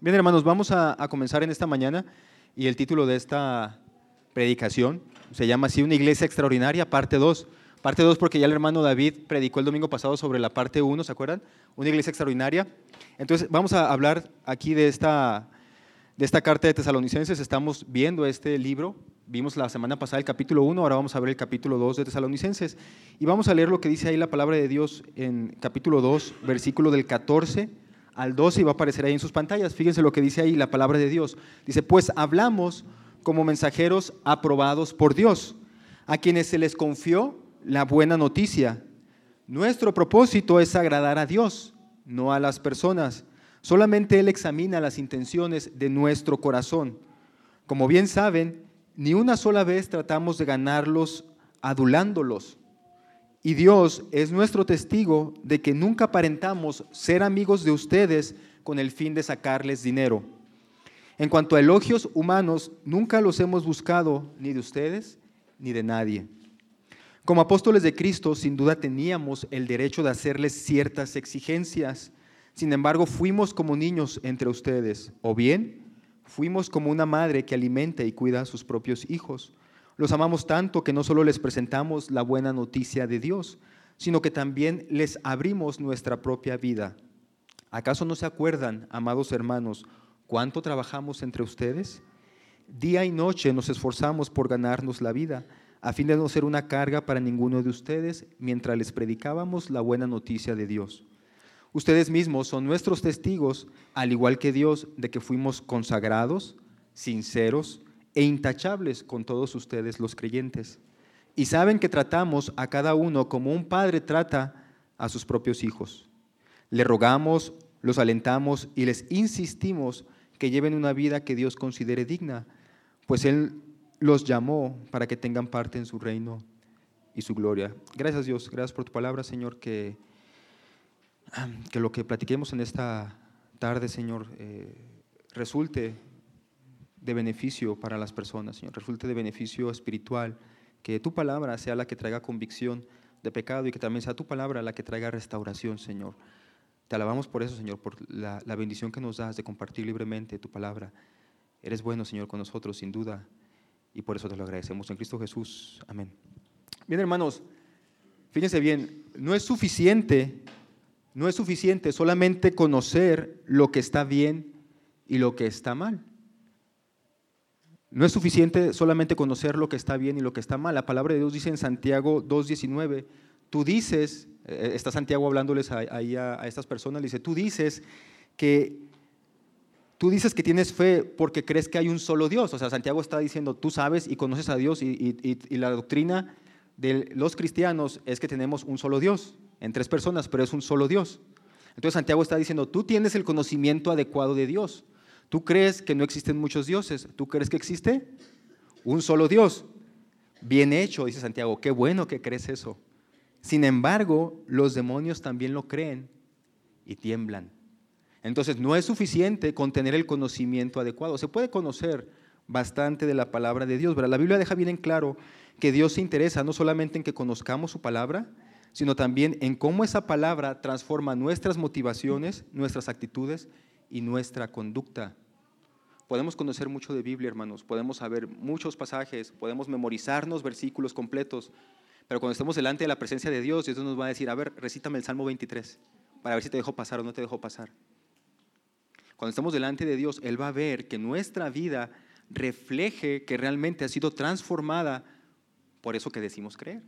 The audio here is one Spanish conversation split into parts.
Bien, hermanos, vamos a, comenzar en esta mañana y el título de esta predicación se llama así Una iglesia extraordinaria, parte 2. Parte 2 porque ya el hermano David predicó el domingo pasado sobre la parte 1, ¿se acuerdan? Una iglesia extraordinaria. Entonces, vamos a hablar aquí de esta, de esta carta de Tesalonicenses. Estamos viendo este libro. Vimos la semana pasada el capítulo 1, ahora vamos a ver el capítulo 2 de Tesalonicenses. Y vamos a leer lo que dice ahí la palabra de Dios en capítulo 2, versículo del 14 al 12 y va a aparecer ahí en sus pantallas. Fíjense lo que dice ahí la palabra de Dios. Dice, pues hablamos como mensajeros aprobados por Dios, a quienes se les confió la buena noticia. Nuestro propósito es agradar a Dios, no a las personas. Solamente Él examina las intenciones de nuestro corazón. Como bien saben, ni una sola vez tratamos de ganarlos adulándolos y Dios es nuestro testigo de que nunca aparentamos ser amigos de ustedes con el fin de sacarles dinero. En cuanto a elogios humanos, nunca los hemos buscado ni de ustedes ni de nadie. Como apóstoles de Cristo, sin duda teníamos el derecho de hacerles ciertas exigencias. Sin embargo, fuimos como niños entre ustedes, o bien fuimos como una madre que alimenta y cuida a sus propios hijos. Los amamos tanto que no solo les presentamos la buena noticia de Dios, sino que también les abrimos nuestra propia vida. ¿Acaso no se acuerdan, amados hermanos, cuánto trabajamos entre ustedes? Día y noche nos esforzamos por ganarnos la vida, a fin de no ser una carga para ninguno de ustedes mientras les predicábamos la buena noticia de Dios. Ustedes mismos son nuestros testigos, al igual que Dios, de que fuimos consagrados, sinceros, e intachables con todos ustedes los creyentes. Y saben que tratamos a cada uno como un padre trata a sus propios hijos. Le rogamos, los alentamos y les insistimos que lleven una vida que Dios considere digna, pues Él los llamó para que tengan parte en su reino y su gloria. Gracias Dios, gracias por tu palabra, Señor, que, que lo que platiquemos en esta tarde, Señor, eh, resulte de beneficio para las personas, Señor, resulte de beneficio espiritual, que tu palabra sea la que traiga convicción de pecado y que también sea tu palabra la que traiga restauración, Señor. Te alabamos por eso, Señor, por la, bendición que nos das de compartir libremente tu palabra. Eres bueno, Señor, con nosotros, sin duda, y por eso te lo agradecemos. En Cristo Jesús. Amén. Bien, hermanos, fíjense bien, no es suficiente, no es suficiente solamente conocer lo que está bien y lo que está mal. No es suficiente solamente conocer lo que está bien y lo que está mal. La palabra de Dios dice en Santiago 2.19, tú dices, eh, está Santiago hablándoles ahí a, estas personas, dice, tú dices que tú dices que tienes fe porque crees que hay un solo Dios. O sea, Santiago está diciendo, tú sabes y conoces a Dios y, y, la doctrina de los cristianos es que tenemos un solo Dios, en tres personas, pero es un solo Dios. Entonces Santiago está diciendo, tú tienes el conocimiento adecuado de Dios. Tú crees que no existen muchos dioses, tú crees que existe un solo Dios. Bien hecho, dice Santiago, qué bueno que crees eso. Sin embargo, los demonios también lo creen y tiemblan. Entonces, no es suficiente con tener el conocimiento adecuado. Se puede conocer bastante de la palabra de Dios, pero la Biblia deja bien en claro que Dios se interesa no solamente en que conozcamos su palabra, sino también en cómo esa palabra transforma nuestras motivaciones, nuestras actitudes y nuestra conducta. Podemos conocer mucho de Biblia, hermanos, podemos saber muchos pasajes, podemos memorizarnos versículos completos, pero cuando estemos delante de la presencia de Dios, Dios nos va a decir, a ver, recítame el Salmo 23, para ver si te dejo pasar o no te dejo pasar. Cuando estamos delante de Dios, Él va a ver que nuestra vida refleje que realmente ha sido transformada por eso que decimos creer.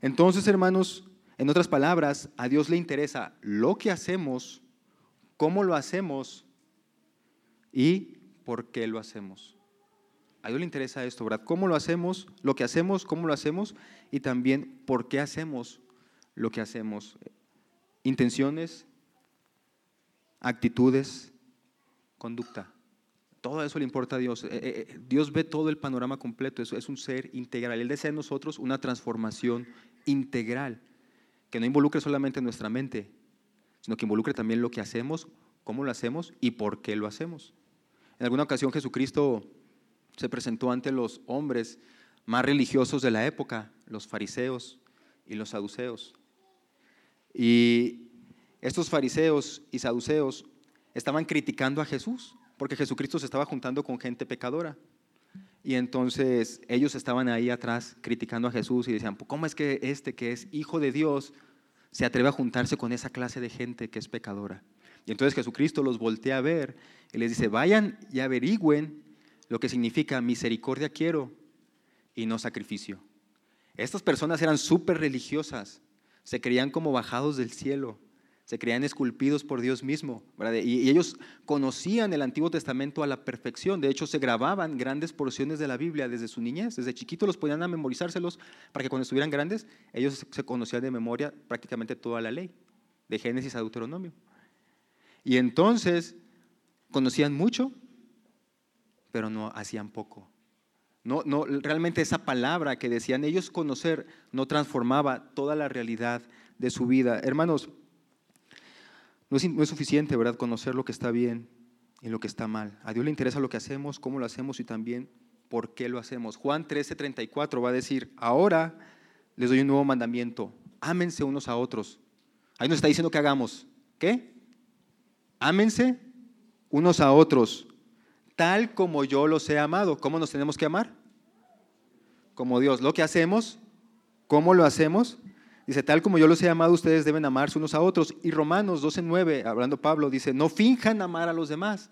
Entonces, hermanos, en otras palabras, a Dios le interesa lo que hacemos cómo lo hacemos y por qué lo hacemos. A Dios le interesa esto, ¿verdad? ¿Cómo lo hacemos? Lo que hacemos, cómo lo hacemos y también por qué hacemos lo que hacemos. Intenciones, actitudes, conducta. Todo eso le importa a Dios. Eh, eh, eh, Dios ve todo el panorama completo. Eso es un ser integral. Él desea en nosotros una transformación integral que no involucre solamente nuestra mente, sino que involucre también lo que hacemos, cómo lo hacemos y por qué lo hacemos. En alguna ocasión Jesucristo se presentó ante los hombres más religiosos de la época, los fariseos y los saduceos. Y estos fariseos y saduceos estaban criticando a Jesús, porque Jesucristo se estaba juntando con gente pecadora. Y entonces ellos estaban ahí atrás criticando a Jesús y decían, ¿cómo es que este que es hijo de Dios se atreve a juntarse con esa clase de gente que es pecadora? Y entonces Jesucristo los voltea a ver y les dice, vayan y averigüen lo que significa misericordia quiero y no sacrificio. Estas personas eran súper religiosas, se creían como bajados del cielo se creían esculpidos por Dios mismo, Y, ellos conocían el Antiguo Testamento a la perfección, de hecho se grababan grandes porciones de la Biblia desde su niñez, desde chiquitos los podían a memorizárselos para que cuando estuvieran grandes ellos se conocían de memoria prácticamente toda la ley, de Génesis a Deuteronomio. Y entonces conocían mucho, pero no hacían poco. No, no, realmente esa palabra que decían ellos conocer no transformaba toda la realidad de su vida. Hermanos, no es, suficiente, ¿verdad?, conocer lo que está bien y lo que está mal. A Dios le interesa lo que hacemos, cómo lo hacemos y también por qué lo hacemos. Juan 13:34 va a decir, ahora les doy un nuevo mandamiento, ámense unos a otros. Ahí nos está diciendo que hagamos, ¿qué? Ámense unos a otros, tal como yo los he amado. ¿Cómo nos tenemos que amar? Como Dios. Lo que hacemos, ¿cómo lo hacemos? Dice, tal como yo los he amado, ustedes deben amarse unos a otros. Y Romanos 12.9, hablando Pablo, dice, no finjan amar a los demás,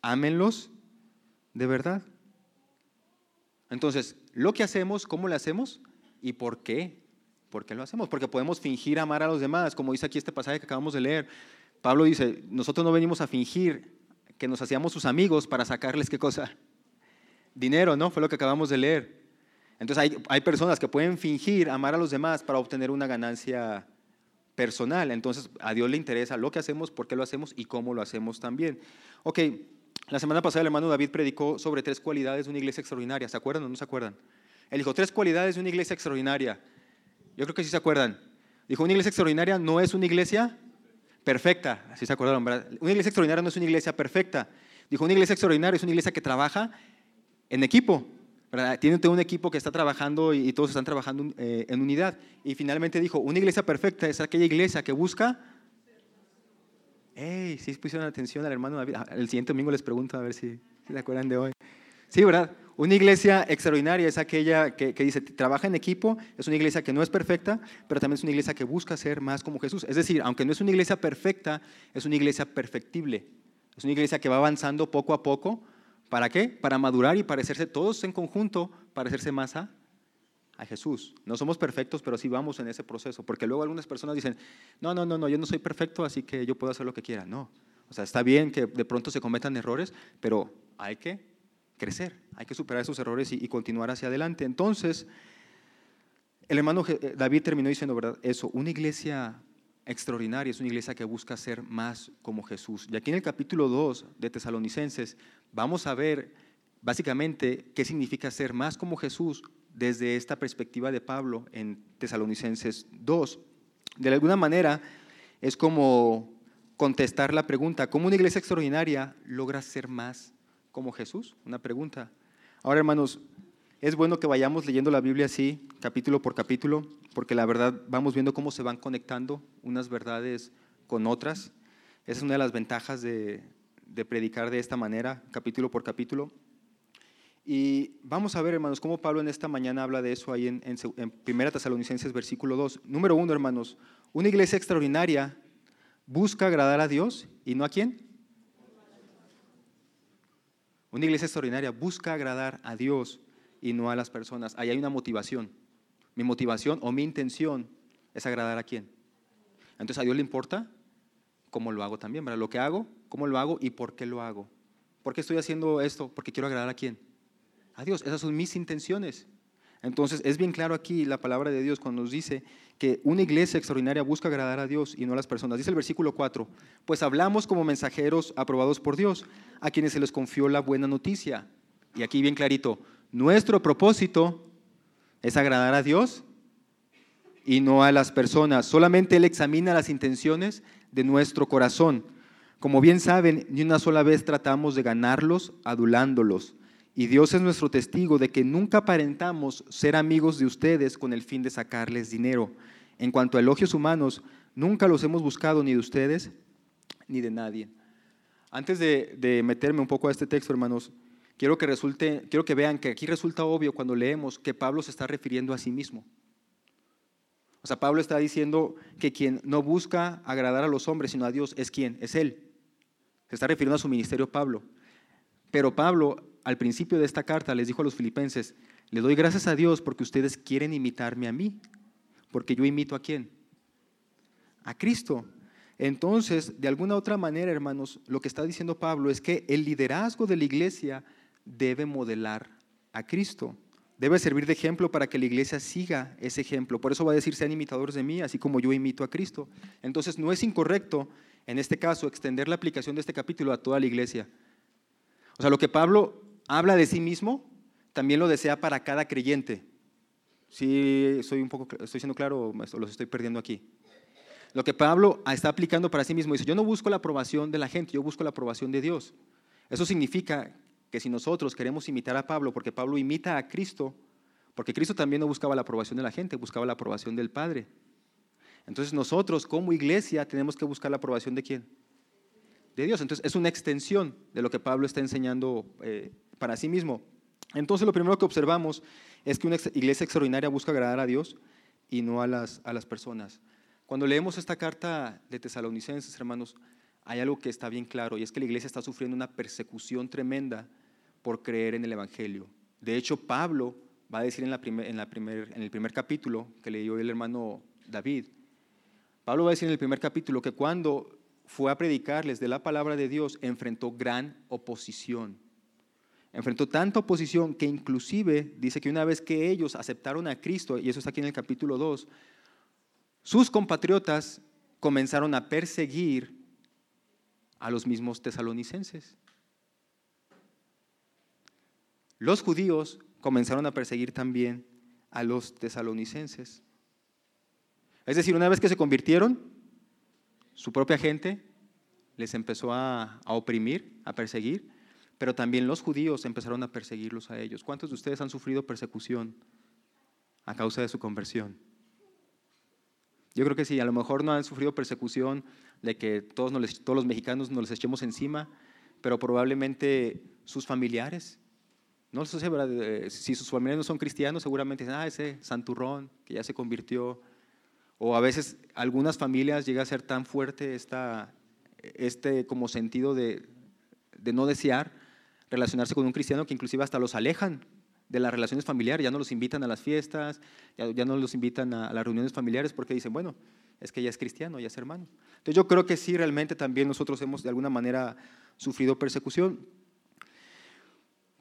ámenlos de verdad. Entonces, lo que hacemos, ¿cómo lo hacemos? ¿Y por qué? ¿Por qué lo hacemos? Porque podemos fingir amar a los demás, como dice aquí este pasaje que acabamos de leer. Pablo dice, nosotros no venimos a fingir que nos hacíamos sus amigos para sacarles qué cosa? Dinero, ¿no? Fue lo que acabamos de leer. Entonces hay, personas que pueden fingir amar a los demás para obtener una ganancia personal. Entonces a Dios le interesa lo que hacemos, por qué lo hacemos y cómo lo hacemos también. Ok, la semana pasada el hermano David predicó sobre tres cualidades de una iglesia extraordinaria. ¿Se acuerdan o no se acuerdan? Él dijo tres cualidades de una iglesia extraordinaria. Yo creo que sí se acuerdan. Dijo, una iglesia extraordinaria no es una iglesia perfecta. Así se acordaron, ¿verdad? Una iglesia extraordinaria no es una iglesia perfecta. Dijo, una iglesia extraordinaria es una iglesia que trabaja en equipo. Tiene todo un equipo que está trabajando y, todos están trabajando eh, en unidad. Y finalmente dijo, una iglesia perfecta es aquella iglesia que busca... ¡Ey! Si pusieron atención al hermano David. Ah, el siguiente domingo les pregunto a ver si, se acuerdan de hoy. Sí, ¿verdad? Una iglesia extraordinaria es aquella que, que, dice, trabaja en equipo, es una iglesia que no es perfecta, pero también es una iglesia que busca ser más como Jesús. Es decir, aunque no es una iglesia perfecta, es una iglesia perfectible. Es una iglesia que va avanzando poco a poco ¿Para qué? Para madurar y parecerse todos en conjunto, parecerse más a, a Jesús. No somos perfectos, pero sí vamos en ese proceso, porque luego algunas personas dicen, no, no, no, no, yo no soy perfecto, así que yo puedo hacer lo que quiera. No, o sea, está bien que de pronto se cometan errores, pero hay que crecer, hay que superar esos errores y, y continuar hacia adelante. Entonces, el hermano eh, David terminó diciendo, ¿verdad? Eso, una iglesia extraordinaria, es una iglesia que busca ser más como Jesús. Y aquí en el capítulo 2 de Tesalonicenses vamos a ver básicamente qué significa ser más como Jesús desde esta perspectiva de Pablo en Tesalonicenses 2. De alguna manera es como contestar la pregunta, ¿cómo una iglesia extraordinaria logra ser más como Jesús? Una pregunta. Ahora, hermanos, es bueno que vayamos leyendo la Biblia así, capítulo por capítulo, porque la verdad vamos viendo cómo se van conectando unas verdades con otras. Esa es una de las ventajas de, predicar de esta manera, capítulo por capítulo. Y vamos a ver, hermanos, cómo Pablo en esta mañana habla de eso ahí en, en, en 1 Tesalonicenses, versículo 2. Número uno, hermanos, una iglesia extraordinaria busca agradar a Dios y no a quién. Una iglesia extraordinaria busca agradar a Dios y no a las personas. Ahí hay una motivación. Mi motivación o mi intención es agradar a quién. Entonces a Dios le importa cómo lo hago también, ¿verdad? Lo que hago, cómo lo hago y por qué lo hago. ¿Por qué estoy haciendo esto? Porque quiero agradar a quién. A Dios. Esas son mis intenciones. Entonces es bien claro aquí la palabra de Dios cuando nos dice que una iglesia extraordinaria busca agradar a Dios y no a las personas. Dice el versículo 4, pues hablamos como mensajeros aprobados por Dios, a quienes se les confió la buena noticia. Y aquí bien clarito, nuestro propósito es agradar a Dios y no a las personas. Solamente Él examina las intenciones de nuestro corazón. Como bien saben, ni una sola vez tratamos de ganarlos adulándolos. Y Dios es nuestro testigo de que nunca aparentamos ser amigos de ustedes con el fin de sacarles dinero. En cuanto a elogios humanos, nunca los hemos buscado ni de ustedes ni de nadie. Antes de, meterme un poco a este texto, hermanos, quiero que, resulte, quiero que vean que aquí resulta obvio cuando leemos que Pablo se está refiriendo a sí mismo. O sea, Pablo está diciendo que quien no busca agradar a los hombres, sino a Dios, es quien, es Él. Se está refiriendo a su ministerio Pablo. Pero Pablo, al principio de esta carta, les dijo a los filipenses, le doy gracias a Dios porque ustedes quieren imitarme a mí, porque yo imito a quién? A Cristo. Entonces, de alguna otra manera, hermanos, lo que está diciendo Pablo es que el liderazgo de la iglesia debe modelar a Cristo. Debe servir de ejemplo para que la iglesia siga ese ejemplo. Por eso va a decir, sean imitadores de mí, así como yo imito a Cristo. Entonces, no es incorrecto, en este caso, extender la aplicación de este capítulo a toda la iglesia. O sea, lo que Pablo habla de sí mismo, también lo desea para cada creyente. Sí, soy un poco, estoy siendo claro o los estoy perdiendo aquí. Lo que Pablo está aplicando para sí mismo dice, yo no busco la aprobación de la gente, yo busco la aprobación de Dios. Eso significa que si nosotros queremos imitar a Pablo, porque Pablo imita a Cristo, porque Cristo también no buscaba la aprobación de la gente, buscaba la aprobación del Padre. Entonces nosotros como iglesia tenemos que buscar la aprobación de quién? De Dios. Entonces es una extensión de lo que Pablo está enseñando eh, para sí mismo. Entonces lo primero que observamos es que una iglesia extraordinaria busca agradar a Dios y no a las, a las personas. Cuando leemos esta carta de Tesalonicenses, hermanos, hay algo que está bien claro y es que la iglesia está sufriendo una persecución tremenda por creer en el Evangelio. De hecho, Pablo va a decir en, el primer capítulo que leyó el hermano David, Pablo va a decir en el primer capítulo que cuando fue a predicarles de la palabra de Dios, enfrentó gran oposición. Enfrentó tanta oposición que inclusive dice que una vez que ellos aceptaron a Cristo, y eso está aquí en el capítulo 2, sus compatriotas comenzaron a perseguir a los mismos tesalonicenses. Los judíos comenzaron a perseguir también a los tesalonicenses. Es decir, una vez que se convirtieron, su propia gente les empezó a, oprimir, a perseguir, pero también los judíos empezaron a perseguirlos a ellos. ¿Cuántos de ustedes han sufrido persecución a causa de su conversión? Yo creo que sí, a lo mejor no han sufrido persecución de que todos, todos los mexicanos nos les echemos encima, pero probablemente sus familiares. No sé, ¿verdad? si sus familiares no son cristianos, seguramente dicen, ah, ese santurrón que ya se convirtió. O a veces algunas familias llega a ser tan fuerte este como sentido de, no desear relacionarse con un cristiano que inclusive hasta los alejan de las relaciones familiares, ya no los invitan a las fiestas, ya, no los invitan a, las reuniones familiares porque dicen, bueno, es que ya es cristiano, ya es hermano. Entonces yo creo que sí, realmente también nosotros hemos de alguna manera sufrido persecución.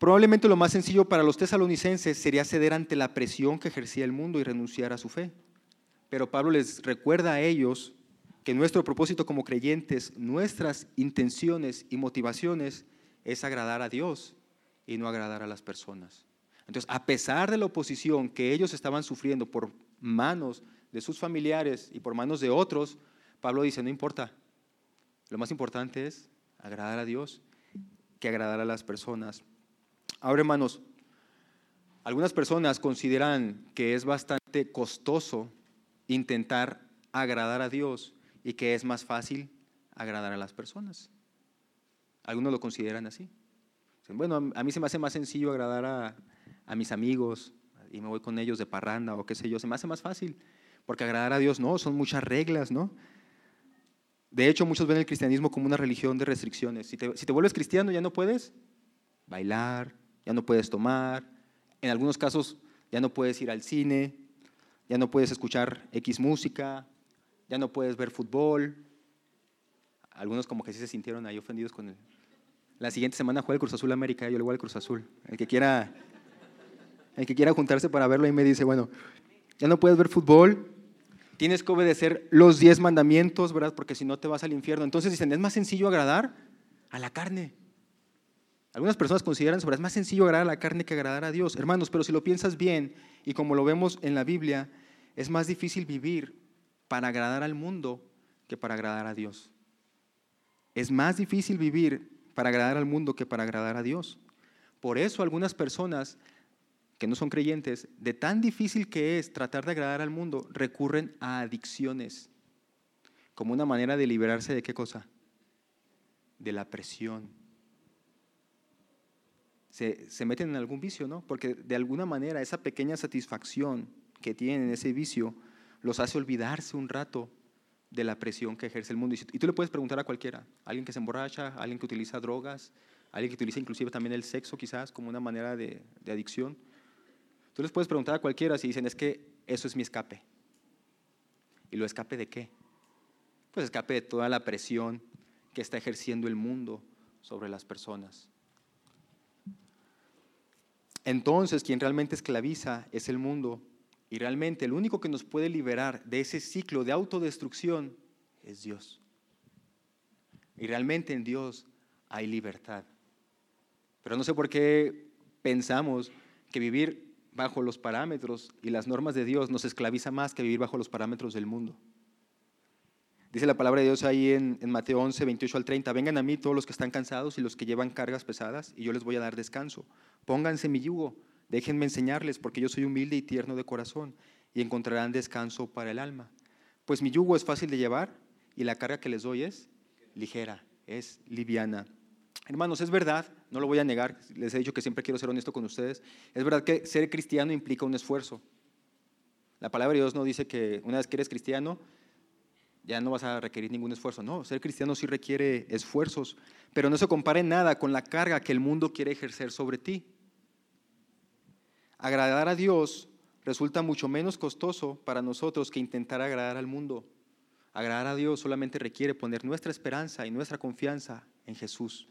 Probablemente lo más sencillo para los tesalonicenses sería ceder ante la presión que ejercía el mundo y renunciar a su fe. Pero Pablo les recuerda a ellos que nuestro propósito como creyentes, nuestras intenciones y motivaciones es agradar a Dios y no agradar a las personas. Entonces, a pesar de la oposición que ellos estaban sufriendo por manos de sus familiares y por manos de otros, Pablo dice, no importa, lo más importante es agradar a Dios que agradar a las personas. Ahora, hermanos, algunas personas consideran que es bastante costoso intentar agradar a Dios y que es más fácil agradar a las personas. Algunos lo consideran así. Bueno, a mí se me hace más sencillo agradar a, a mis amigos y me voy con ellos de parranda o qué sé yo, se me hace más fácil, porque agradar a Dios no, son muchas reglas, ¿no? De hecho, muchos ven el cristianismo como una religión de restricciones. Si te, si te vuelves cristiano ya no puedes bailar, ya no puedes tomar, en algunos casos ya no puedes ir al cine, ya no puedes escuchar X música, ya no puedes ver fútbol. Algunos como que sí se sintieron ahí ofendidos con él. La siguiente semana juega el Cruz Azul América, yo le voy al Cruz Azul. El que quiera el que quiera juntarse para verlo, ahí me dice, bueno, ya no puedes ver fútbol, tienes que obedecer los diez mandamientos, ¿verdad? Porque si no te vas al infierno. Entonces dicen, es más sencillo agradar a la carne. Algunas personas consideran sobre es más sencillo agradar a la carne que agradar a Dios. Hermanos, pero si lo piensas bien y como lo vemos en la Biblia, es más difícil vivir para agradar al mundo que para agradar a Dios. Es más difícil vivir para agradar al mundo que para agradar a Dios. Por eso algunas personas que no son creyentes, de tan difícil que es tratar de agradar al mundo, recurren a adicciones como una manera de liberarse de qué cosa? de la presión. Se, meten en algún vicio, ¿no? Porque de alguna manera esa pequeña satisfacción que tienen ese vicio los hace olvidarse un rato de la presión que ejerce el mundo. Y tú le puedes preguntar a cualquiera, alguien que se emborracha, alguien que utiliza drogas, alguien que utiliza inclusive también el sexo quizás como una manera de, de adicción. Tú les puedes preguntar a cualquiera si dicen, es que eso es mi escape. ¿Y lo escape de qué? Pues escape de toda la presión que está ejerciendo el mundo sobre las personas. Entonces, quien realmente esclaviza es el mundo y realmente el único que nos puede liberar de ese ciclo de autodestrucción es Dios. Y realmente en Dios hay libertad. Pero no sé por qué pensamos que vivir bajo los parámetros y las normas de Dios nos esclaviza más que vivir bajo los parámetros del mundo. Dice la palabra de Dios ahí en, Mateo 11, 28 al 30, vengan a mí todos los que están cansados y los que llevan cargas pesadas, y yo les voy a dar descanso. Pónganse mi yugo, déjenme enseñarles, porque yo soy humilde y tierno de corazón, y encontrarán descanso para el alma. Pues mi yugo es fácil de llevar y la carga que les doy es ligera, es liviana. Hermanos, es verdad, no lo voy a negar, les he dicho que siempre quiero ser honesto con ustedes, es verdad que ser cristiano implica un esfuerzo. La palabra de Dios no dice que una vez que eres cristiano, ya no vas a requerir ningún esfuerzo. No, ser cristiano sí requiere esfuerzos, pero no se compare nada con la carga que el mundo quiere ejercer sobre ti. Agradar a Dios resulta mucho menos costoso para nosotros que intentar agradar al mundo. Agradar a Dios solamente requiere poner nuestra esperanza y nuestra confianza en Jesús.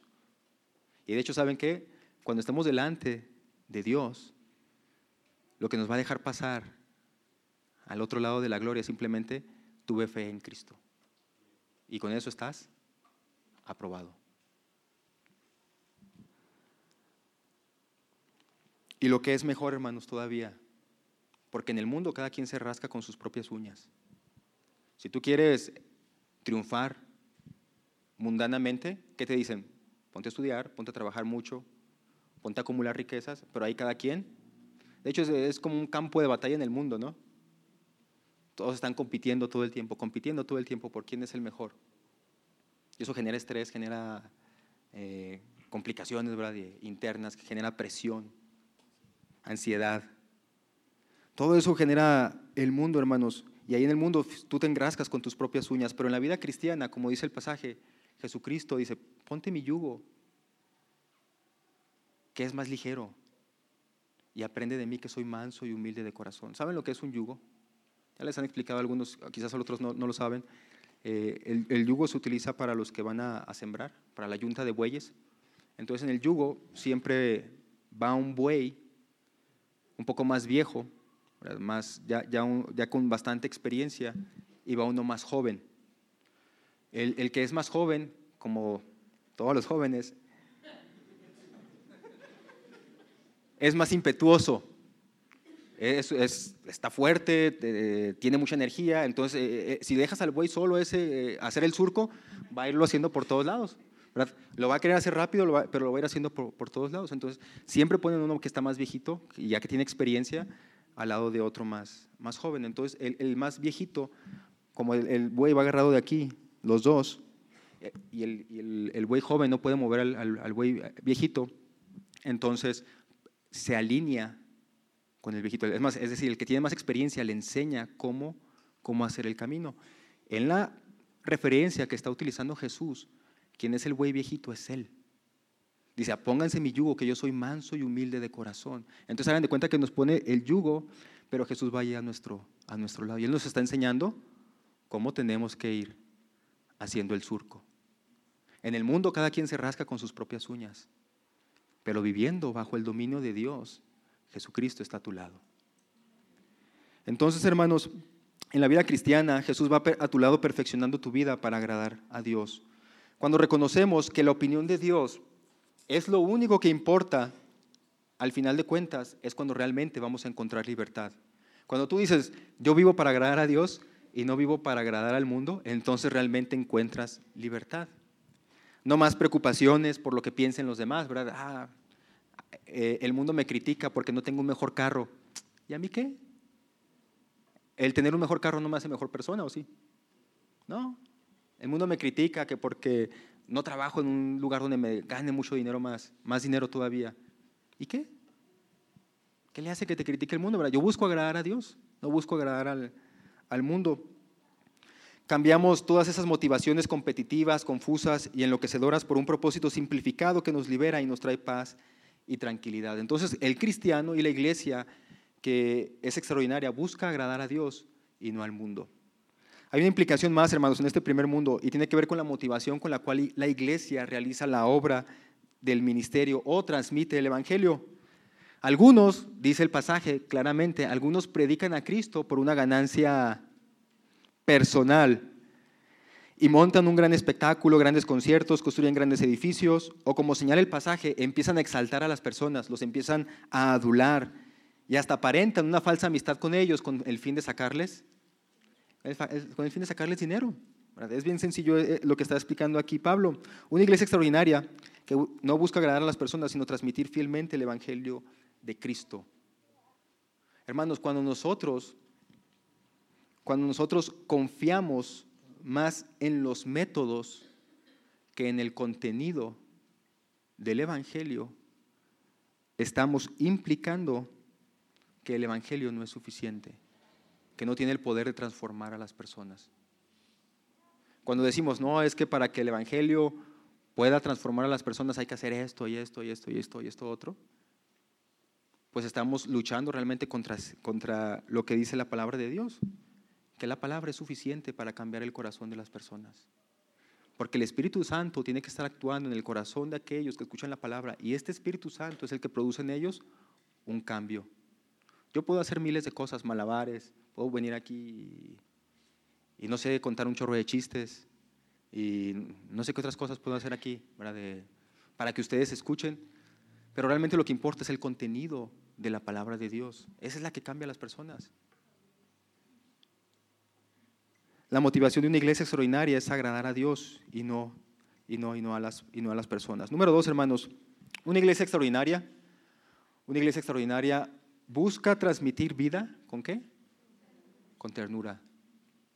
Y de hecho, ¿saben qué? Cuando estamos delante de Dios, lo que nos va a dejar pasar al otro lado de la gloria simplemente tuve fe en Cristo. Y con eso estás aprobado. Y lo que es mejor, hermanos, todavía, porque en el mundo cada quien se rasca con sus propias uñas. Si tú quieres triunfar mundanamente, ¿qué te dicen? Ponte a estudiar, ponte a trabajar mucho, ponte a acumular riquezas, pero ahí cada quien. De hecho, es, como un campo de batalla en el mundo, ¿no? Todos están compitiendo todo el tiempo, compitiendo todo el tiempo por quién es el mejor. Y eso genera estrés, genera eh, complicaciones ¿verdad? internas, genera presión, ansiedad. Todo eso genera el mundo, hermanos. Y ahí en el mundo tú te engrascas con tus propias uñas, pero en la vida cristiana, como dice el pasaje, Jesucristo dice, ponte mi yugo, que es más ligero, y aprende de mí que soy manso y humilde de corazón. ¿Saben lo que es un yugo? Ya les han explicado algunos, quizás otros no, lo saben. Eh, el, yugo se utiliza para los que van a, sembrar, para la yunta de bueyes. Entonces en el yugo siempre va un buey un poco más viejo, más, ya, ya, ya, con bastante experiencia, y va uno más joven. El, el que es más joven, como todos los jóvenes, es más impetuoso, es, está fuerte, tiene mucha energía, entonces eh, eh, si dejas al buey solo ese, eh, hacer el surco, va a irlo haciendo por todos lados. Lo va a querer hacer rápido, pero lo va a ir haciendo por, todos lados. Entonces siempre ponen uno que está más viejito, ya que tiene experiencia, al lado de otro más, más joven. Entonces el, más viejito, como el, buey va agarrado de aquí, los dos, y el, buey joven no puede mover al buey viejito, entonces se alinea con el viejito. Es más, es decir, el que tiene más experiencia le enseña cómo, cómo hacer el camino. En la referencia que está utilizando Jesús, quien es el buey viejito es Él. Dice, pónganse mi yugo, que yo soy manso y humilde de corazón. Entonces hagan de cuenta que nos pone el yugo, pero Jesús va a, nuestro, a nuestro lado. Y Él nos está enseñando cómo tenemos que ir haciendo el surco. En el mundo cada quien se rasca con sus propias uñas, pero viviendo bajo el dominio de Dios, Jesucristo está a tu lado. Entonces, hermanos, en la vida cristiana Jesús va a tu lado perfeccionando tu vida para agradar a Dios. Cuando reconocemos que la opinión de Dios es lo único que importa, al final de cuentas es cuando realmente vamos a encontrar libertad. Cuando tú dices, yo vivo para agradar a Dios y no vivo para agradar al mundo, entonces realmente encuentras libertad. No más preocupaciones por lo que piensen los demás, ¿verdad? Ah, eh, el mundo me critica porque no tengo un mejor carro. ¿Y a mí qué? ¿El tener un mejor carro no me hace mejor persona o sí? No. El mundo me critica que porque no trabajo en un lugar donde me gane mucho dinero más, más dinero todavía. ¿Y qué? ¿Qué le hace que te critique el mundo? Yo busco agradar a Dios, no busco agradar al, al mundo. Cambiamos todas esas motivaciones competitivas, confusas y enloquecedoras por un propósito simplificado que nos libera y nos trae paz y tranquilidad. Entonces, el cristiano y la iglesia, que es extraordinaria, busca agradar a Dios y no al mundo. Hay una implicación más, hermanos, en este primer mundo y tiene que ver con la motivación con la cual la iglesia realiza la obra del ministerio o transmite el Evangelio. Algunos, dice el pasaje claramente, algunos predican a Cristo por una ganancia personal y montan un gran espectáculo, grandes conciertos, construyen grandes edificios o como señala el pasaje, empiezan a exaltar a las personas, los empiezan a adular y hasta aparentan una falsa amistad con ellos con el fin de sacarles, con el fin de sacarles dinero. Es bien sencillo eh, lo que está explicando aquí Pablo. Una iglesia extraordinaria que no busca agradar a las personas, sino transmitir fielmente el Evangelio de Cristo. Hermanos, cuando nosotros cuando nosotros confiamos más en los métodos que en el contenido del Evangelio, estamos implicando que el Evangelio no es suficiente, que no tiene el poder de transformar a las personas. Cuando decimos, no, es que para que el Evangelio pueda transformar a las personas hay que hacer esto y esto y esto y esto y esto otro, pues estamos luchando realmente contra, contra lo que dice la palabra de Dios que la palabra es suficiente para cambiar el corazón de las personas. Porque el Espíritu Santo tiene que estar actuando en el corazón de aquellos que escuchan la palabra y este Espíritu Santo es el que produce en ellos un cambio. Yo puedo hacer miles de cosas, malabares, puedo venir aquí y, no sé, contar un chorro de chistes y no sé qué otras cosas puedo hacer aquí para que ustedes escuchen, pero realmente lo que importa es el contenido de la palabra de Dios. Esa es la que cambia a las personas. La motivación de una iglesia extraordinaria es agradar a Dios y no, y no, y no, a, las, y no a las personas. Número dos, hermanos, una iglesia extraordinaria, una iglesia extraordinaria busca transmitir vida con qué? Con ternura.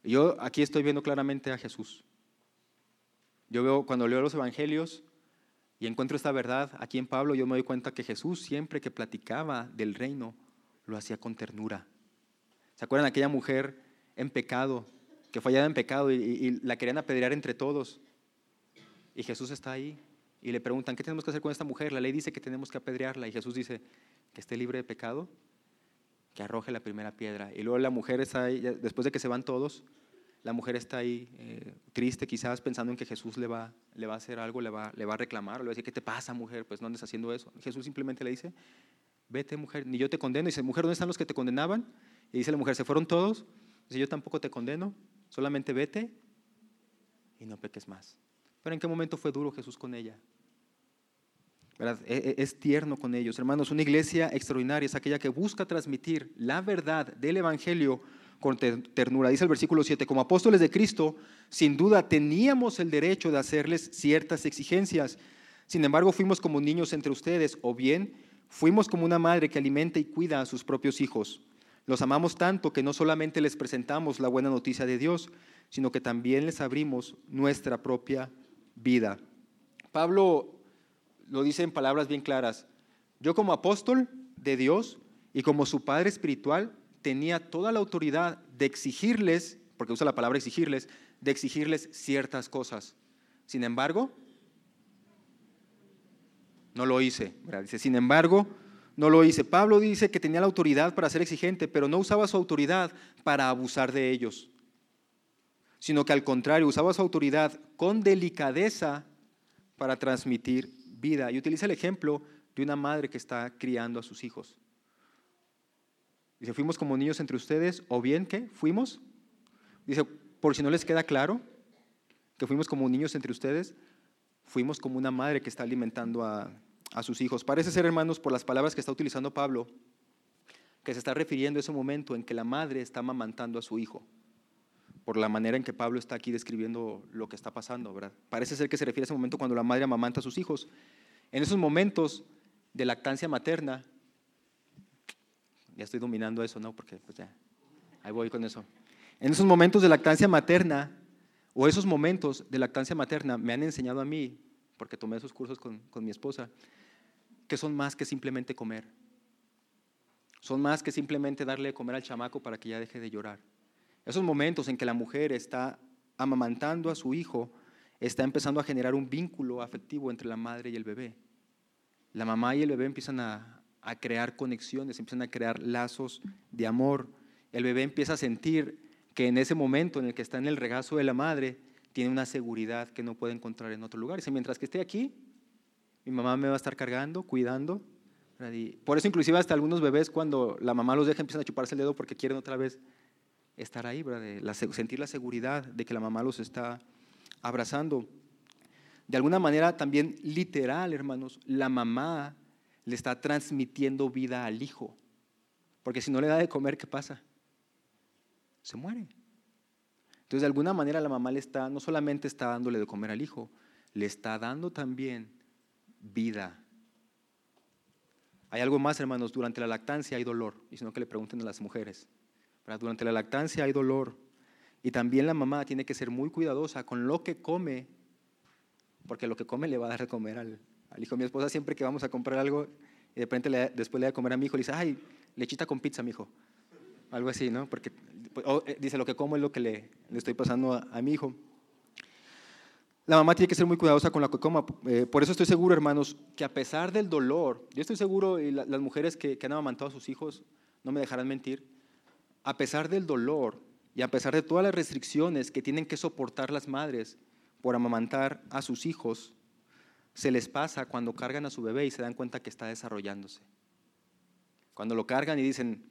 Yo aquí estoy viendo claramente a Jesús. Yo veo, cuando leo los evangelios y encuentro esta verdad aquí en Pablo, yo me doy cuenta que Jesús siempre que platicaba del reino, lo hacía con ternura. ¿Se acuerdan aquella mujer en pecado que en pecado y, la querían apedrear entre todos. Y Jesús está ahí y le preguntan, ¿qué tenemos que hacer con esta mujer? La ley dice que tenemos que apedrearla y Jesús dice, que esté libre de pecado, que arroje la primera piedra. Y luego la mujer está ahí, después de que se van todos, la mujer está ahí eh, triste quizás pensando en que Jesús le va, le va a hacer algo, le va, le va a reclamar, le va a decir, ¿qué te pasa mujer? Pues no andes haciendo eso. Jesús simplemente le dice, vete mujer, ni yo te condeno. Y dice, mujer, ¿dónde están los que te condenaban? Y dice la mujer, ¿se fueron todos? Dice, yo tampoco te condeno, Solamente vete y no peques más. Pero ¿en qué momento fue duro Jesús con ella? E, e, es tierno con ellos. Hermanos, una iglesia extraordinaria es aquella que busca transmitir la verdad del Evangelio con ternura. Dice el versículo 7, como apóstoles de Cristo, sin duda teníamos el derecho de hacerles ciertas exigencias. Sin embargo, fuimos como niños entre ustedes, o bien fuimos como una madre que alimenta y cuida a sus propios hijos. Los amamos tanto que no solamente les presentamos la buena noticia de Dios, sino que también les abrimos nuestra propia vida. Pablo lo dice en palabras bien claras. Yo como apóstol de Dios y como su padre espiritual tenía toda la autoridad de exigirles, porque usa la palabra exigirles, de exigirles ciertas cosas. Sin embargo, no lo hice. Dice, sin embargo, no lo hice. Pablo dice que tenía la autoridad para ser exigente, pero no usaba su autoridad para abusar de ellos, sino que al contrario, usaba su autoridad con delicadeza para transmitir vida. Y utiliza el ejemplo de una madre que está criando a sus hijos. Dice, fuimos como niños entre ustedes, o bien que fuimos. Dice, por si no les queda claro que fuimos como niños entre ustedes, fuimos como una madre que está alimentando a, a sus hijos. Parece ser, hermanos, por las palabras que está utilizando Pablo, que se está refiriendo a ese momento en que la madre está amamantando a su hijo, por la manera en que Pablo está aquí describiendo lo que está pasando, ¿verdad? Parece ser que se refiere a ese momento cuando la madre amamanta a sus hijos. En esos momentos de lactancia materna, ya estoy dominando eso, ¿no? Porque pues ya, ahí voy con eso. En esos momentos de lactancia materna, o esos momentos de lactancia materna me han enseñado a mí, porque tomé esos cursos con, con mi esposa, que son más que simplemente comer. Son más que simplemente darle de comer al chamaco para que ya deje de llorar. Esos momentos en que la mujer está amamantando a su hijo, está empezando a generar un vínculo afectivo entre la madre y el bebé. La mamá y el bebé empiezan a, a crear conexiones, empiezan a crear lazos de amor. El bebé empieza a sentir que en ese momento en el que está en el regazo de la madre, tiene una seguridad que no puede encontrar en otro lugar. Dice, mientras que esté aquí, mi mamá me va a estar cargando, cuidando. por eso inclusive hasta algunos bebés cuando la mamá los deja empiezan a chuparse el dedo porque quieren otra vez estar ahí, ¿verdad? sentir la seguridad de que la mamá los está abrazando. De alguna manera también literal, hermanos, la mamá le está transmitiendo vida al hijo. Porque si no le da de comer, ¿qué pasa? Se muere. Entonces, de alguna manera la mamá le está, no solamente está dándole de comer al hijo, le está dando también vida. Hay algo más, hermanos, durante la lactancia hay dolor, y si no que le pregunten a las mujeres. Durante la lactancia hay dolor, y también la mamá tiene que ser muy cuidadosa con lo que come, porque lo que come le va a dar de comer al, hijo. Mi esposa siempre que vamos a comprar algo, y de repente después le da de comer a mi hijo, le dice, ay, lechita con pizza, mi hijo. Algo así, ¿no? Porque eh, dice, lo que como es lo que le, estoy pasando a, mi hijo. La mamá tiene que ser muy cuidadosa con lo que coma. Eh, por eso estoy seguro, hermanos, que a pesar del dolor, yo estoy seguro, y las mujeres que, que han amamantado a sus hijos no me dejarán mentir, a pesar del dolor, y a pesar de todas las restricciones que tienen que soportar las madres por amamantar a sus hijos, se les pasa cuando cargan a su bebé y se dan cuenta que está desarrollándose. Cuando lo cargan y dicen,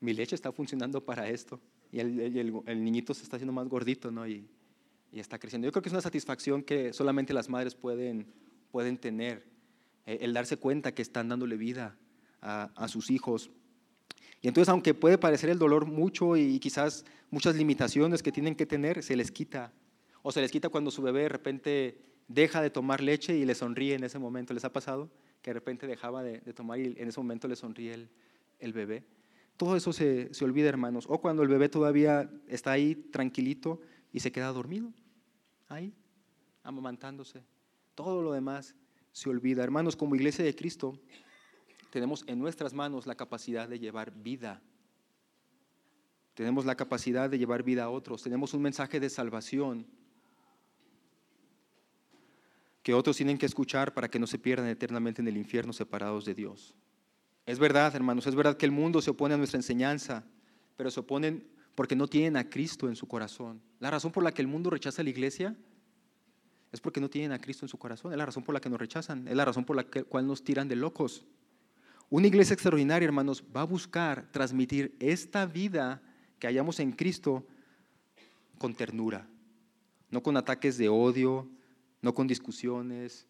mi leche está funcionando para esto, y el, niñito se está haciendo más gordito, ¿no? Y, está creciendo. Yo creo que es una satisfacción que solamente las madres pueden, tener, eh, el darse cuenta que están dándole vida a, a sus hijos. Y entonces, aunque puede parecer el dolor mucho y quizás muchas limitaciones que tienen que tener, se les quita. O se les quita cuando su bebé de repente deja de tomar leche y le sonríe en ese momento. ¿Les ha pasado? Que de repente dejaba de, tomar y en ese momento le sonríe el, bebé. Todo eso se, se, olvida, hermanos. O cuando el bebé todavía está ahí tranquilito y se queda dormido, ahí, amamantándose. Todo lo demás se olvida. Hermanos, como iglesia de Cristo, tenemos en nuestras manos la capacidad de llevar vida. Tenemos la capacidad de llevar vida a otros. Tenemos un mensaje de salvación que otros tienen que escuchar para que no se pierdan eternamente en el infierno separados de Dios. Es verdad, hermanos, es verdad que el mundo se opone a nuestra enseñanza, pero se oponen porque no tienen a Cristo en su corazón. La razón por la que el mundo rechaza a la iglesia es porque no tienen a Cristo en su corazón. Es la razón por la que nos rechazan. Es la razón por la cual nos tiran de locos. Una iglesia extraordinaria, hermanos, va a buscar transmitir esta vida que hallamos en Cristo con ternura, no con ataques de odio, no con discusiones,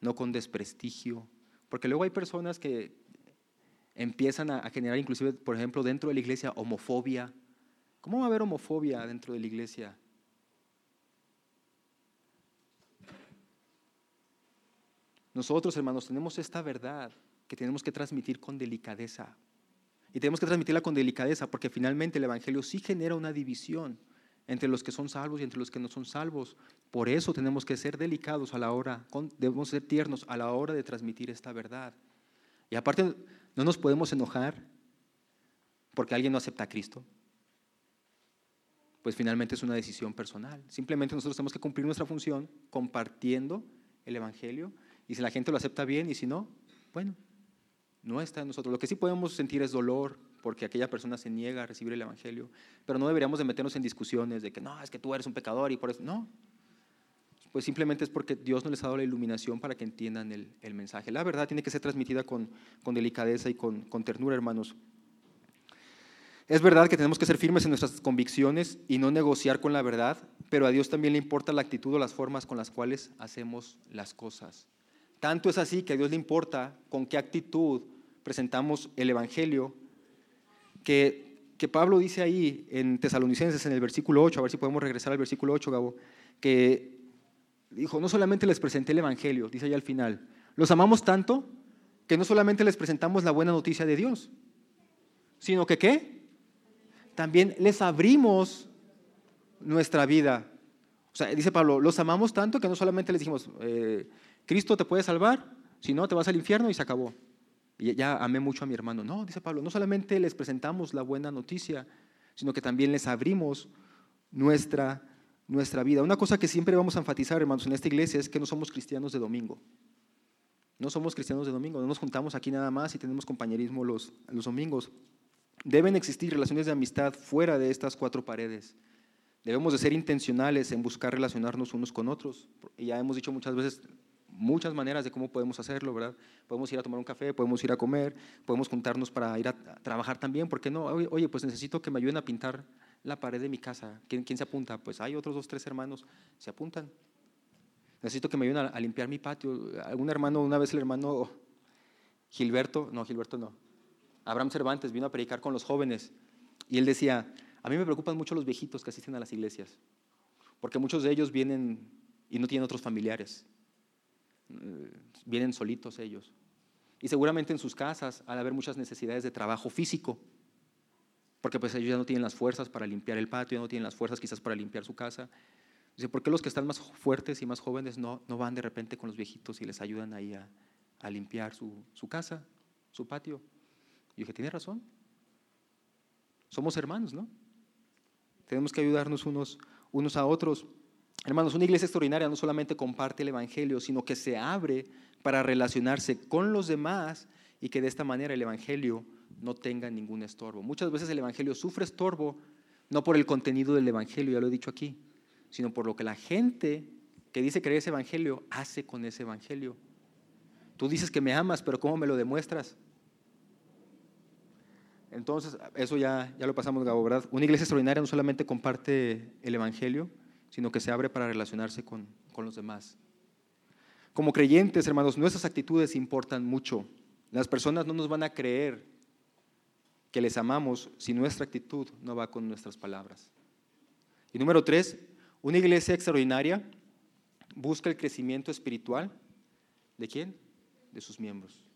no con desprestigio, porque luego hay personas que empiezan a, generar inclusive, por ejemplo, dentro de la iglesia, homofobia. ¿Cómo va a haber homofobia dentro de la iglesia? Nosotros, hermanos, tenemos esta verdad que tenemos que transmitir con delicadeza. Y tenemos que transmitirla con delicadeza porque finalmente el Evangelio sí genera una división entre los que son salvos y entre los que no son salvos. Por eso tenemos que ser delicados a la hora, debemos ser tiernos a la hora de transmitir esta verdad. Y aparte, no nos podemos enojar porque alguien no acepta a Cristo. Pues finalmente es una decisión personal. Simplemente nosotros tenemos que cumplir nuestra función compartiendo el Evangelio. Y si la gente lo acepta bien y si no, bueno, no está en nosotros. Lo que sí podemos sentir es dolor porque aquella persona se niega a recibir el Evangelio, pero no deberíamos de meternos en discusiones de que no, es que tú eres un pecador y por eso, no. Pues simplemente es porque Dios no les ha dado la iluminación para que entiendan el, mensaje. La verdad tiene que ser transmitida con, delicadeza y con, con ternura, hermanos. Es verdad que tenemos que ser firmes en nuestras convicciones y no negociar con la verdad, pero a Dios también le importa la actitud o las formas con las cuales hacemos las cosas. Tanto es así que a Dios le importa con qué actitud presentamos el Evangelio, que, que Pablo dice ahí en Tesalonicenses, en el versículo 8, a ver si podemos regresar al versículo 8, Gabo, que dijo, no solamente les presenté el Evangelio, dice ahí al final, los amamos tanto que no solamente les presentamos la buena noticia de Dios, sino que ¿qué? También les abrimos nuestra vida. O sea, dice Pablo, los amamos tanto que no solamente les dijimos, eh, Cristo te puede salvar, si no te vas al infierno y se acabó. Y ya amé mucho a mi hermano. No, dice Pablo, no solamente les presentamos la buena noticia, sino que también les abrimos nuestra, nuestra vida. Una cosa que siempre vamos a enfatizar, hermanos, en esta iglesia es que no somos cristianos de domingo. No somos cristianos de domingo, no nos juntamos aquí nada más y tenemos compañerismo los, los domingos. Deben existir relaciones de amistad fuera de estas cuatro paredes. Debemos de ser intencionales en buscar relacionarnos unos con otros. Y ya hemos dicho muchas veces muchas maneras de cómo podemos hacerlo, ¿verdad? Podemos ir a tomar un café, podemos ir a comer, podemos juntarnos para ir a trabajar también, ¿por qué no? Oye, pues necesito que me ayuden a pintar la pared de mi casa. ¿Quién, se apunta? Pues hay otros dos, tres hermanos, se apuntan. Necesito que me ayuden a, limpiar mi patio. Algún hermano, una vez el hermano Gilberto, no, Gilberto no, Abraham Cervantes vino a predicar con los jóvenes y él decía, a mí me preocupan mucho los viejitos que asisten a las iglesias, porque muchos de ellos vienen y no tienen otros familiares, vienen solitos ellos. Y seguramente en sus casas al haber muchas necesidades de trabajo físico, porque pues ellos ya no tienen las fuerzas para limpiar el patio, ya no tienen las fuerzas quizás para limpiar su casa. Dice, ¿por qué los que están más fuertes y más jóvenes no, no van de repente con los viejitos y les ayudan ahí a, a limpiar su, su, casa, su patio? Y dije, tiene razón. Somos hermanos, ¿no? Tenemos que ayudarnos unos, unos a otros. Hermanos, una iglesia extraordinaria no solamente comparte el Evangelio, sino que se abre para relacionarse con los demás y que de esta manera el Evangelio no tenga ningún estorbo. Muchas veces el Evangelio sufre estorbo no por el contenido del Evangelio, ya lo he dicho aquí, sino por lo que la gente que dice creer ese Evangelio hace con ese Evangelio. Tú dices que me amas, pero ¿cómo me lo demuestras? Entonces, eso ya, ya lo pasamos, Gabo, ¿verdad? Una iglesia extraordinaria no solamente comparte el Evangelio, sino que se abre para relacionarse con, con los demás. Como creyentes, hermanos, nuestras actitudes importan mucho. Las personas no nos van a creer que les amamos si nuestra actitud no va con nuestras palabras. Y número tres, una iglesia extraordinaria busca el crecimiento espiritual de quién? De sus miembros.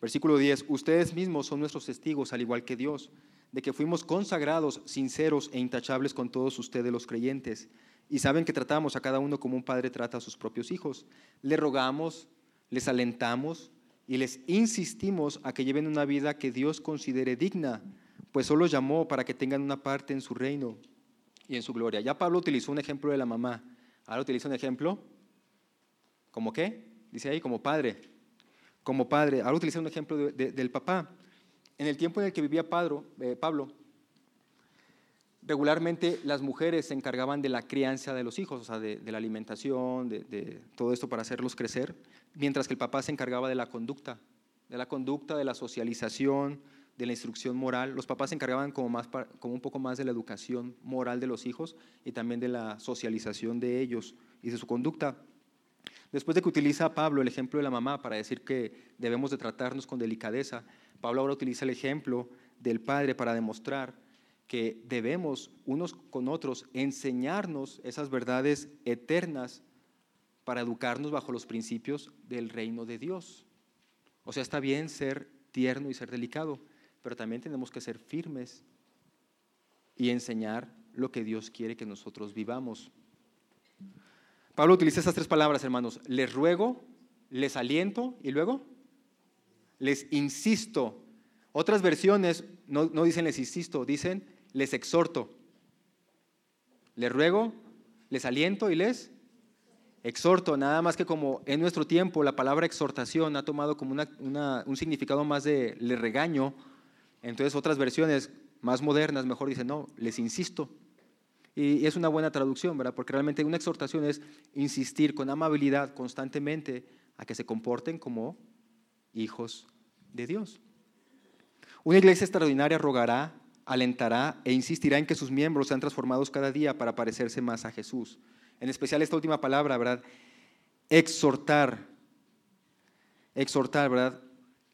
Versículo 10, ustedes mismos son nuestros testigos, al igual que Dios, de que fuimos consagrados, sinceros e intachables con todos ustedes los creyentes, y saben que tratamos a cada uno como un padre trata a sus propios hijos. Les rogamos, les alentamos y les insistimos a que lleven una vida que Dios considere digna, pues solo llamó para que tengan una parte en su reino y en su gloria. Ya Pablo utilizó un ejemplo de la mamá, ahora utiliza un ejemplo como qué, dice ahí, como padre, como padre. Ahora utiliza un ejemplo del papá. En el tiempo en el que vivía eh, Pablo, regularmente las mujeres se encargaban de la crianza de los hijos, o sea, de, la alimentación, de, todo esto para hacerlos crecer, mientras que el papá se encargaba de la conducta, de la conducta, de la socialización, de la instrucción moral. Los papás se encargaban como, más, como un poco más de la educación moral de los hijos y también de la socialización de ellos y de su conducta. Después de que utiliza Pablo el ejemplo de la mamá para decir que debemos de tratarnos con delicadeza, Pablo ahora utiliza el ejemplo del padre para demostrar que debemos unos con otros enseñarnos esas verdades eternas para educarnos bajo los principios del reino de Dios. O sea, está bien ser tierno y ser delicado, pero también tenemos que ser firmes y enseñar lo que Dios quiere que nosotros vivamos. Pablo utiliza esas tres palabras, hermanos. Les ruego, les aliento y luego les insisto. Otras versiones no, no dicen les insisto, dicen les exhorto. Les ruego, les aliento y les exhorto. Nada más que como en nuestro tiempo la palabra exhortación ha tomado como un significado más de le regaño, entonces otras versiones más modernas mejor dicen, no, les insisto. Y es una buena traducción, ¿verdad? Porque realmente una exhortación es insistir con amabilidad constantemente a que se comporten como hijos de Dios. Una iglesia extraordinaria rogará alentará e insistirá en que sus miembros sean transformados cada día para parecerse más a Jesús. En especial esta última palabra, ¿verdad? Exhortar. Exhortar, ¿verdad?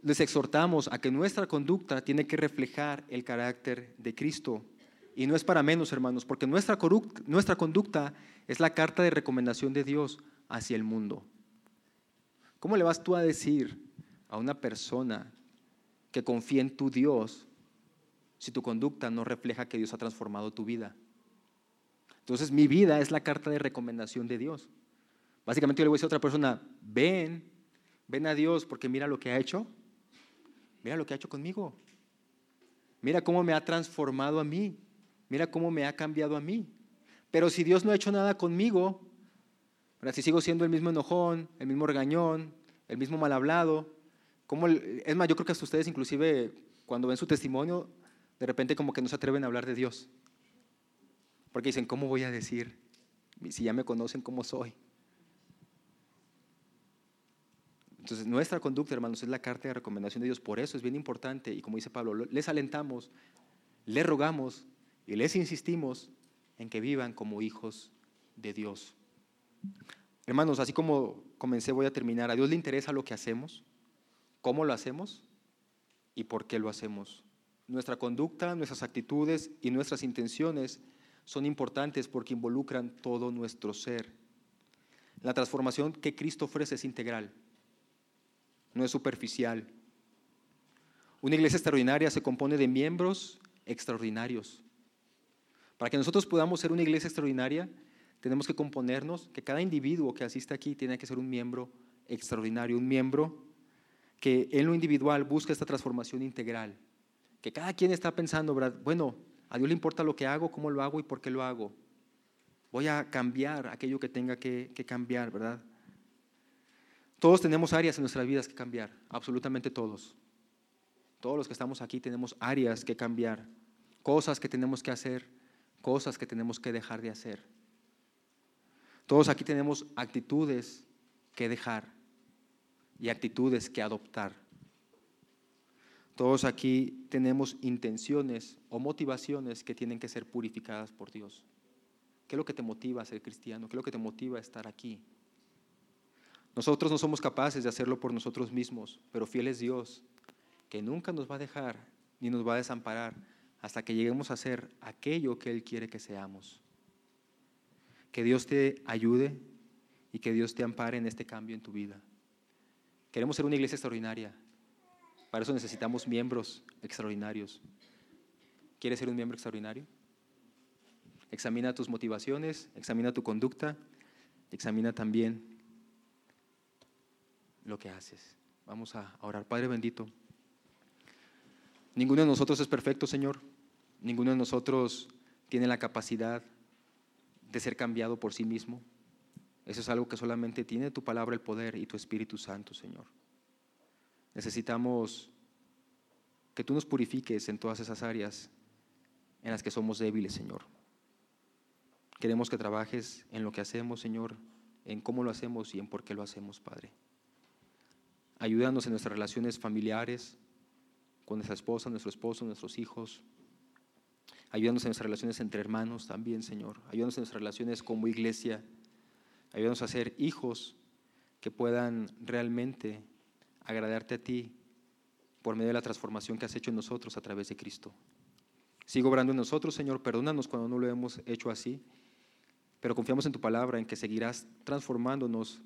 Les exhortamos a que nuestra conducta tiene que reflejar el carácter de Cristo. Y no es para menos, hermanos, porque nuestra, nuestra conducta es la carta de recomendación de Dios hacia el mundo. ¿Cómo le vas tú a decir a una persona que confía en tu Dios si tu conducta no refleja que Dios ha transformado tu vida. Entonces mi vida es la carta de recomendación de Dios. Básicamente yo le voy a decir a otra persona, ven, ven a Dios porque mira lo que ha hecho. Mira lo que ha hecho conmigo. Mira cómo me ha transformado a mí. Mira cómo me ha cambiado a mí. Pero si Dios no ha hecho nada conmigo, si sigo siendo el mismo enojón, el mismo regañón, el mismo mal hablado, ¿cómo, es más, yo creo que hasta ustedes inclusive cuando ven su testimonio, de repente como que no se atreven a hablar de Dios. Porque dicen, ¿cómo voy a decir si ya me conocen cómo soy? Entonces, nuestra conducta, hermanos, es la carta de recomendación de Dios. Por eso es bien importante, y como dice Pablo, les alentamos, les rogamos y les insistimos en que vivan como hijos de Dios. Hermanos, así como comencé, voy a terminar. A Dios le interesa lo que hacemos, cómo lo hacemos y por qué lo hacemos. Nuestra conducta, nuestras actitudes y nuestras intenciones son importantes porque involucran todo nuestro ser. La transformación que Cristo ofrece es integral no es superficial. Una iglesia extraordinaria se compone de miembros extraordinarios. Para que nosotros podamos ser una iglesia extraordinaria, tenemos que componernos, que cada individuo que asiste aquí tiene que ser un miembro extraordinario, un miembro que en lo individual busca esta transformación integral. Que cada quien está pensando, bueno, a Dios le importa lo que hago, cómo lo hago y por qué lo hago. Voy a cambiar aquello que tenga que, que cambiar, ¿verdad? Todos tenemos áreas en nuestras vidas que cambiar, absolutamente todos. Todos los que estamos aquí tenemos áreas que cambiar, cosas que tenemos que hacer, cosas que tenemos que dejar de hacer. Todos aquí tenemos actitudes que dejar y actitudes que adoptar. Todos aquí tenemos intenciones o motivaciones que tienen que ser purificadas por Dios. ¿Qué es lo que te motiva a ser cristiano? ¿Qué es lo que te motiva a estar aquí? Nosotros no somos capaces de hacerlo por nosotros mismos, pero fiel es Dios, que nunca nos va a dejar ni nos va a desamparar hasta que lleguemos a ser aquello que Él quiere que seamos. Que Dios te ayude y que Dios te ampare en este cambio en tu vida. Queremos ser una iglesia extraordinaria. Para eso necesitamos miembros extraordinarios. ¿Quieres ser un miembro extraordinario? Examina tus motivaciones, examina tu conducta, examina también lo que haces. Vamos a orar. Padre bendito, ninguno de nosotros es perfecto, Señor. Ninguno de nosotros tiene la capacidad de ser cambiado por sí mismo. Eso es algo que solamente tiene tu palabra, el poder y tu Espíritu Santo, Señor. Necesitamos que tú nos purifiques en todas esas áreas en las que somos débiles, Señor. Queremos que trabajes en lo que hacemos, Señor, en cómo lo hacemos y en por qué lo hacemos, Padre. Ayúdanos en nuestras relaciones familiares, con nuestra esposa, nuestro esposo, nuestros hijos. Ayúdanos en nuestras relaciones entre hermanos también, Señor. Ayúdanos en nuestras relaciones como iglesia. Ayúdanos a ser hijos que puedan realmente agradarte a ti por medio de la transformación que has hecho en nosotros a través de Cristo. Sigo obrando en nosotros, Señor. Perdónanos cuando no lo hemos hecho así. Pero confiamos en tu palabra, en que seguirás transformándonos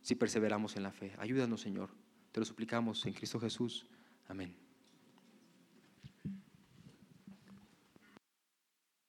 si perseveramos en la fe. Ayúdanos, Señor. Te lo suplicamos en Cristo Jesús. Amén.